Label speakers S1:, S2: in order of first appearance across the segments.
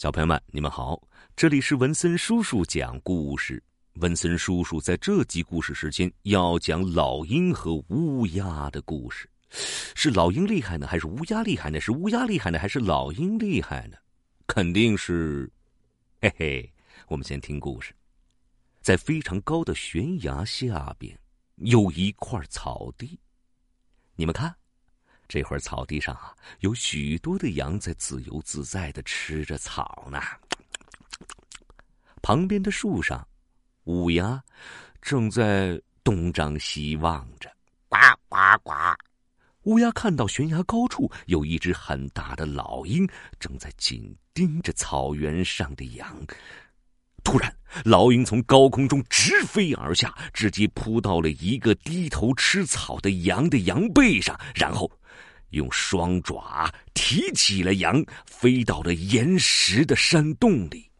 S1: 小朋友们，你们好，这里是文森叔叔讲故事。文森叔叔在这集故事时间要讲老鹰和乌鸦的故事。是老鹰厉害呢，还是乌鸦厉害呢？是乌鸦厉害呢，还是老鹰厉害呢？肯定是，嘿嘿。我们先听故事。在非常高的悬崖下边，有一块草地。你们看。这会儿草地上啊，有许多的羊在自由自在的吃着草呢。旁边的树上，乌鸦正在东张西望着，
S2: 呱呱呱。
S1: 乌鸦看到悬崖高处有一只很大的老鹰正在紧盯着草原上的羊。突然，老鹰从高空中直飞而下，直接扑到了一个低头吃草的羊的羊背上，然后。用双爪提起了羊，飞到了岩石的山洞里。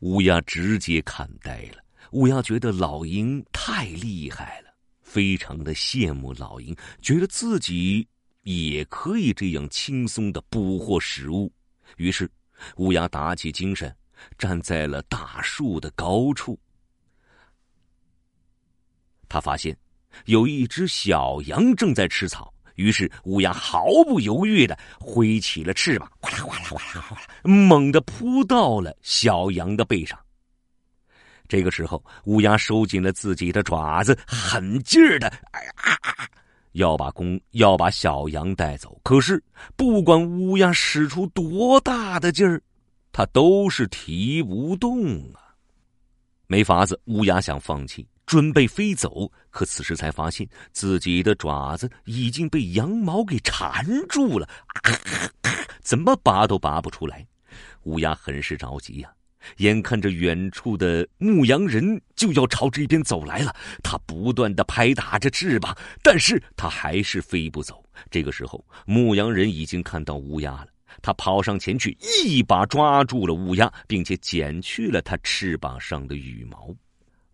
S1: 乌鸦直接看呆了。乌鸦觉得老鹰太厉害了，非常的羡慕老鹰，觉得自己也可以这样轻松的捕获食物。于是，乌鸦打起精神，站在了大树的高处。他发现有一只小羊正在吃草，于是乌鸦毫不犹豫的挥起了翅膀，哗啦哗啦哗啦哗啦，猛地扑到了小羊的背上。这个时候，乌鸦收紧了自己的爪子，狠劲儿的要把公要把小羊带走。可是，不管乌鸦使出多大的劲儿，它都是提不动啊。没法子，乌鸦想放弃。准备飞走，可此时才发现自己的爪子已经被羊毛给缠住了，怎么拔都拔不出来。乌鸦很是着急呀，眼看着远处的牧羊人就要朝这边走来了，他不断的拍打着翅膀，但是他还是飞不走。这个时候，牧羊人已经看到乌鸦了，他跑上前去，一把抓住了乌鸦，并且剪去了它翅膀上的羽毛。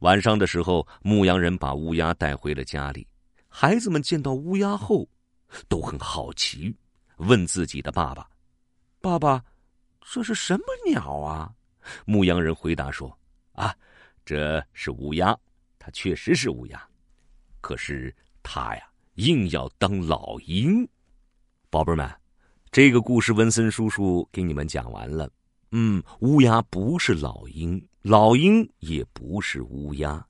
S1: 晚上的时候，牧羊人把乌鸦带回了家里。孩子们见到乌鸦后，都很好奇，问自己的爸爸：“爸爸，这是什么鸟啊？”牧羊人回答说：“啊，这是乌鸦，它确实是乌鸦，可是它呀，硬要当老鹰。”宝贝们，这个故事文森叔叔给你们讲完了。嗯，乌鸦不是老鹰，老鹰也不是乌鸦。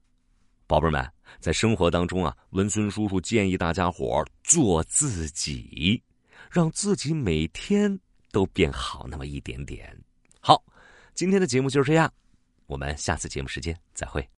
S1: 宝贝们，在生活当中啊，文森叔叔建议大家伙做自己，让自己每天都变好那么一点点。好，今天的节目就是这样，我们下次节目时间再会。